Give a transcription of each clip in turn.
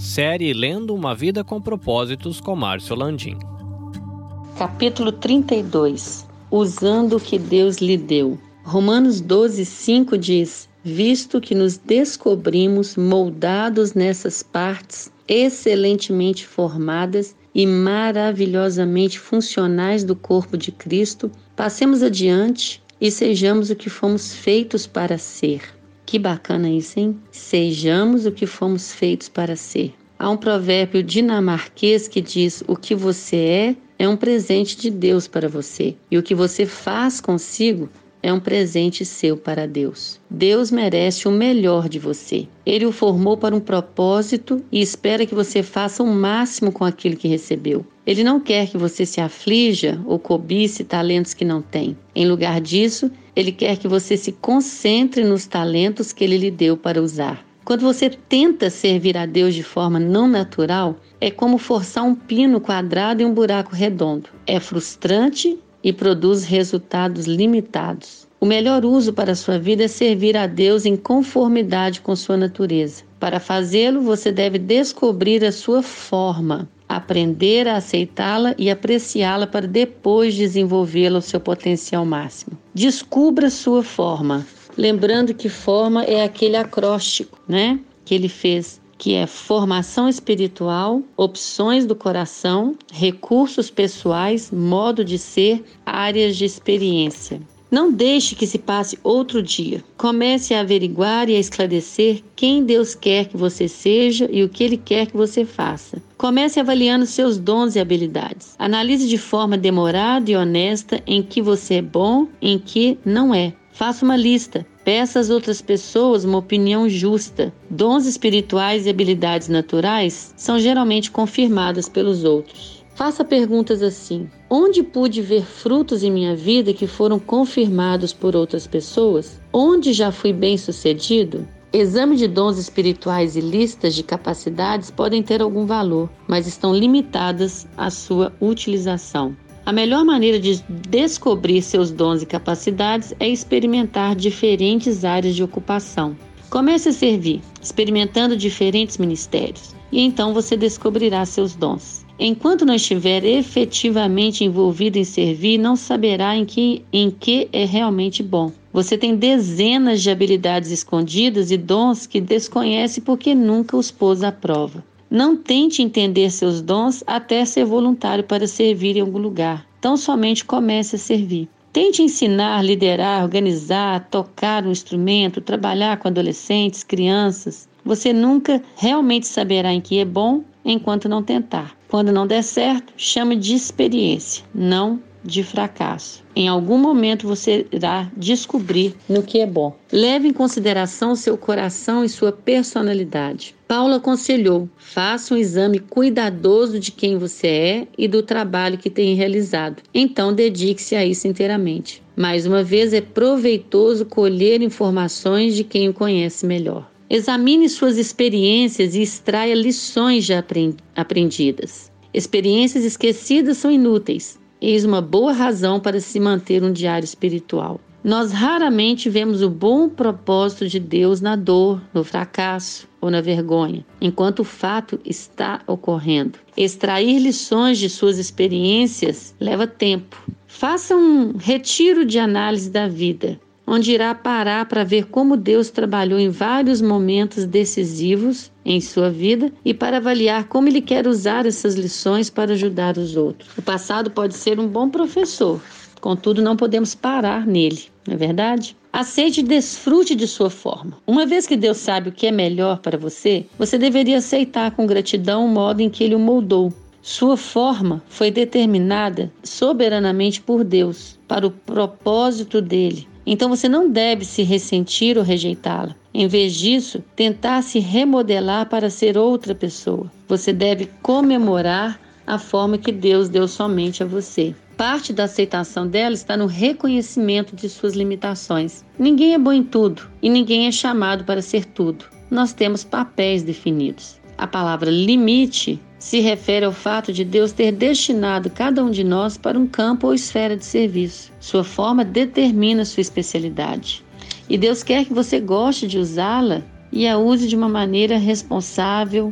Série Lendo uma Vida com Propósitos com Márcio Landim. Capítulo 32 Usando o que Deus lhe deu. Romanos 12, 5 diz: Visto que nos descobrimos moldados nessas partes excelentemente formadas e maravilhosamente funcionais do corpo de Cristo, passemos adiante e sejamos o que fomos feitos para ser. Que bacana isso, hein? Sejamos o que fomos feitos para ser. Há um provérbio dinamarquês que diz: O que você é é um presente de Deus para você, e o que você faz consigo é um presente seu para Deus. Deus merece o melhor de você. Ele o formou para um propósito e espera que você faça o máximo com aquilo que recebeu. Ele não quer que você se aflija ou cobice talentos que não tem. Em lugar disso, ele quer que você se concentre nos talentos que ele lhe deu para usar. Quando você tenta servir a Deus de forma não natural, é como forçar um pino quadrado em um buraco redondo. É frustrante e produz resultados limitados. O melhor uso para a sua vida é servir a Deus em conformidade com sua natureza. Para fazê-lo, você deve descobrir a sua forma, aprender a aceitá-la e apreciá-la para depois desenvolvê-la ao seu potencial máximo. Descubra sua forma, lembrando que forma é aquele acróstico, né, que ele fez que é formação espiritual, opções do coração, recursos pessoais, modo de ser, áreas de experiência. Não deixe que se passe outro dia. Comece a averiguar e a esclarecer quem Deus quer que você seja e o que Ele quer que você faça. Comece avaliando seus dons e habilidades. Analise de forma demorada e honesta em que você é bom, em que não é. Faça uma lista. Peça às outras pessoas uma opinião justa. Dons espirituais e habilidades naturais são geralmente confirmadas pelos outros. Faça perguntas assim: Onde pude ver frutos em minha vida que foram confirmados por outras pessoas? Onde já fui bem-sucedido? Exame de dons espirituais e listas de capacidades podem ter algum valor, mas estão limitadas à sua utilização. A melhor maneira de descobrir seus dons e capacidades é experimentar diferentes áreas de ocupação. Comece a servir, experimentando diferentes ministérios, e então você descobrirá seus dons. Enquanto não estiver efetivamente envolvido em servir, não saberá em que, em que é realmente bom. Você tem dezenas de habilidades escondidas e dons que desconhece porque nunca os pôs à prova. Não tente entender seus dons até ser voluntário para servir em algum lugar. Tão somente comece a servir. Tente ensinar, liderar, organizar, tocar um instrumento, trabalhar com adolescentes, crianças. Você nunca realmente saberá em que é bom enquanto não tentar. Quando não der certo, chame de experiência, não de fracasso. Em algum momento você irá descobrir no que é bom. Leve em consideração seu coração e sua personalidade. Paulo aconselhou: faça um exame cuidadoso de quem você é e do trabalho que tem realizado. Então dedique-se a isso inteiramente. Mais uma vez, é proveitoso colher informações de quem o conhece melhor. Examine suas experiências e extraia lições já aprendidas. Experiências esquecidas são inúteis. Eis uma boa razão para se manter um diário espiritual. Nós raramente vemos o bom propósito de Deus na dor, no fracasso ou na vergonha, enquanto o fato está ocorrendo. Extrair lições de suas experiências leva tempo. Faça um retiro de análise da vida, onde irá parar para ver como Deus trabalhou em vários momentos decisivos em sua vida e para avaliar como ele quer usar essas lições para ajudar os outros. O passado pode ser um bom professor, contudo, não podemos parar nele, não é verdade? Aceite e desfrute de sua forma. Uma vez que Deus sabe o que é melhor para você, você deveria aceitar com gratidão o modo em que ele o moldou. Sua forma foi determinada soberanamente por Deus, para o propósito dele, então você não deve se ressentir ou rejeitá-la. Em vez disso, tentar se remodelar para ser outra pessoa. Você deve comemorar a forma que Deus deu somente a você. Parte da aceitação dela está no reconhecimento de suas limitações. Ninguém é bom em tudo e ninguém é chamado para ser tudo. Nós temos papéis definidos. A palavra limite se refere ao fato de Deus ter destinado cada um de nós para um campo ou esfera de serviço. Sua forma determina sua especialidade. E Deus quer que você goste de usá-la e a use de uma maneira responsável,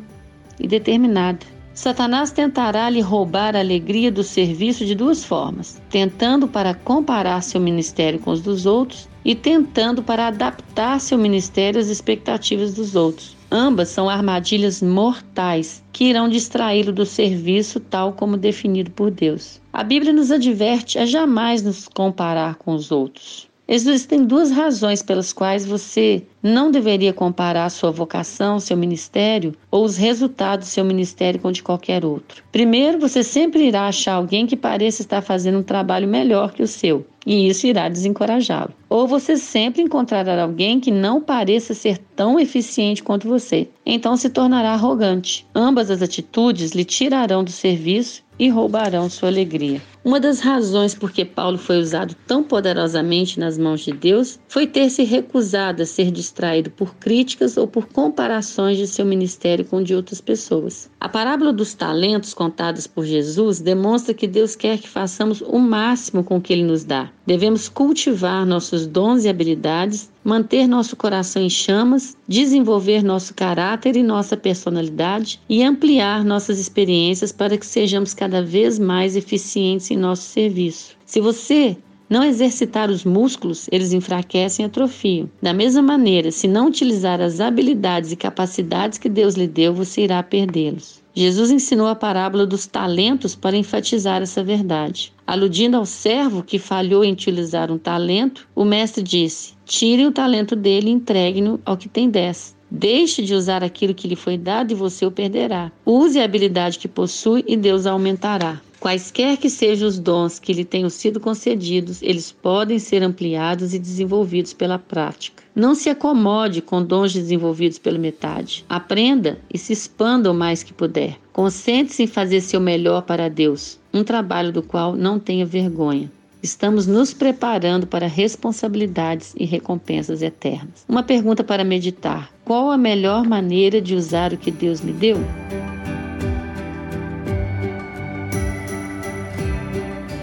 e determinada. Satanás tentará lhe roubar a alegria do serviço de duas formas: tentando para comparar seu ministério com os dos outros e tentando para adaptar seu ministério às expectativas dos outros. Ambas são armadilhas mortais que irão distraí-lo do serviço tal como definido por Deus. A Bíblia nos adverte a jamais nos comparar com os outros. Existem duas razões pelas quais você não deveria comparar sua vocação, seu ministério ou os resultados do seu ministério com de qualquer outro. Primeiro, você sempre irá achar alguém que pareça estar fazendo um trabalho melhor que o seu, e isso irá desencorajá-lo. Ou você sempre encontrará alguém que não pareça ser tão eficiente quanto você, então se tornará arrogante. Ambas as atitudes lhe tirarão do serviço e roubarão sua alegria. Uma das razões por que Paulo foi usado tão poderosamente nas mãos de Deus foi ter se recusado a ser distraído por críticas ou por comparações de seu ministério com de outras pessoas. A parábola dos talentos contadas por Jesus demonstra que Deus quer que façamos o máximo com o que ele nos dá. Devemos cultivar nossos dons e habilidades, manter nosso coração em chamas, desenvolver nosso caráter e nossa personalidade e ampliar nossas experiências para que sejamos cada vez mais eficientes em nosso serviço. Se você não exercitar os músculos, eles enfraquecem e atrofiam. Da mesma maneira, se não utilizar as habilidades e capacidades que Deus lhe deu, você irá perdê-los. Jesus ensinou a parábola dos talentos para enfatizar essa verdade. Aludindo ao servo que falhou em utilizar um talento, o mestre disse: Tire o talento dele e entregue-no ao que tem dez. Deixe de usar aquilo que lhe foi dado e você o perderá. Use a habilidade que possui e Deus a aumentará. Quaisquer que sejam os dons que lhe tenham sido concedidos, eles podem ser ampliados e desenvolvidos pela prática. Não se acomode com dons desenvolvidos pela metade. Aprenda e se expanda o mais que puder. Concentre-se em fazer seu melhor para Deus, um trabalho do qual não tenha vergonha. Estamos nos preparando para responsabilidades e recompensas eternas. Uma pergunta para meditar: qual a melhor maneira de usar o que Deus me deu?